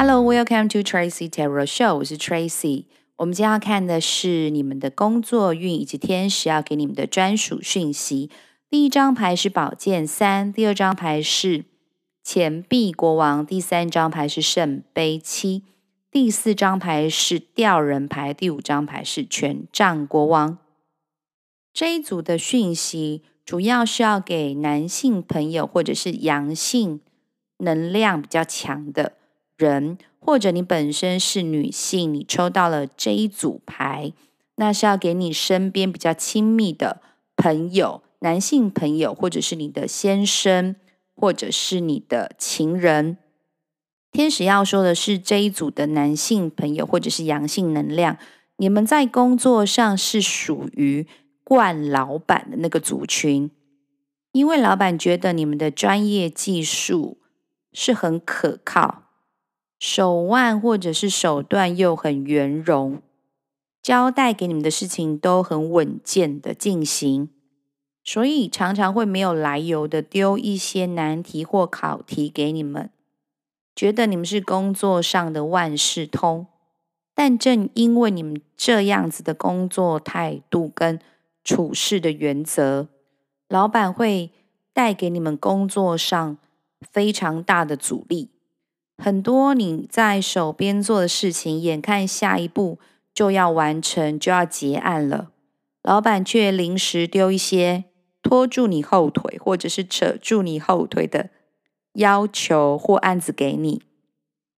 Hello, welcome to Tracy Tarot Show。我是 Tracy。我们今天要看的是你们的工作运以及天使要给你们的专属讯息。第一张牌是宝剑三，第二张牌是钱币国王，第三张牌是圣杯七，第四张牌是吊人牌，第五张牌是权杖国王。这一组的讯息主要是要给男性朋友或者是阳性能量比较强的人，或者你本身是女性，你抽到了这一组牌，那是要给你身边比较亲密的朋友，男性朋友，或者是你的先生，或者是你的情人。天使要说的是，这一组的男性朋友或者是阳性能量，你们在工作上是属于惯老板的那个族群，因为老板觉得你们的专业技术是很可靠。手腕或者是手段又很圆融，交代给你们的事情都很稳健的进行，所以常常会没有来由的丢一些难题或考题给你们，觉得你们是工作上的万事通。但正因为你们这样子的工作态度跟处事的原则，老板会带给你们工作上非常大的阻力。很多你在手边做的事情，眼看下一步就要完成，就要结案了，老板却临时丢一些拖住你后腿，或者是扯住你后腿的要求或案子给你。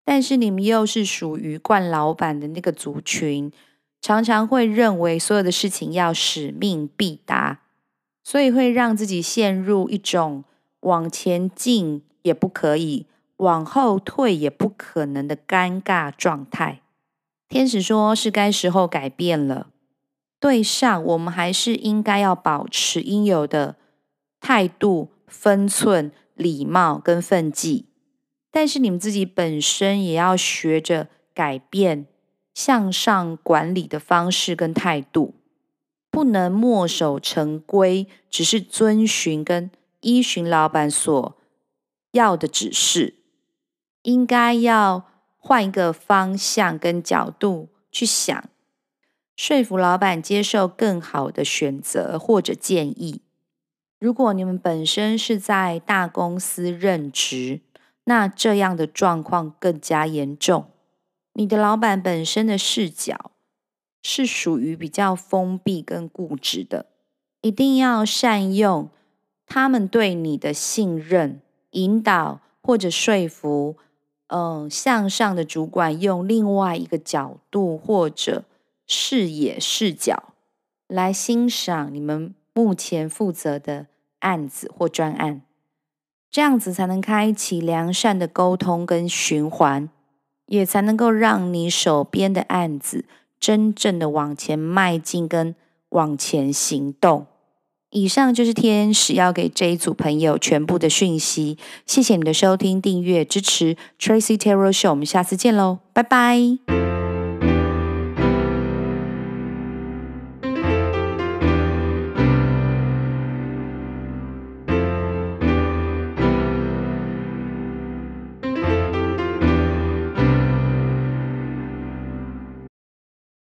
但是你们又是属于惯老板的那个族群，常常会认为所有的事情要使命必达，所以会让自己陷入一种往前进也不可以。往后退也不可能的尴尬状态。天使说：“是该时候改变了。对上，我们还是应该要保持应有的态度、分寸、礼貌跟分际。但是你们自己本身也要学着改变向上管理的方式跟态度，不能墨守成规，只是遵循跟依循老板所要的指示。”应该要换一个方向跟角度去想，说服老板接受更好的选择或者建议。如果你们本身是在大公司任职，那这样的状况更加严重。你的老板本身的视角是属于比较封闭跟固执的，一定要善用他们对你的信任、引导或者说服。嗯，向上的主管用另外一个角度或者视野视角来欣赏你们目前负责的案子或专案，这样子才能开启良善的沟通跟循环，也才能够让你手边的案子真正的往前迈进跟往前行动。以上就是天使要给这一组朋友全部的讯息。谢谢你的收听、订阅、支持 Tracy Tarot Show，我们下次见喽，拜拜。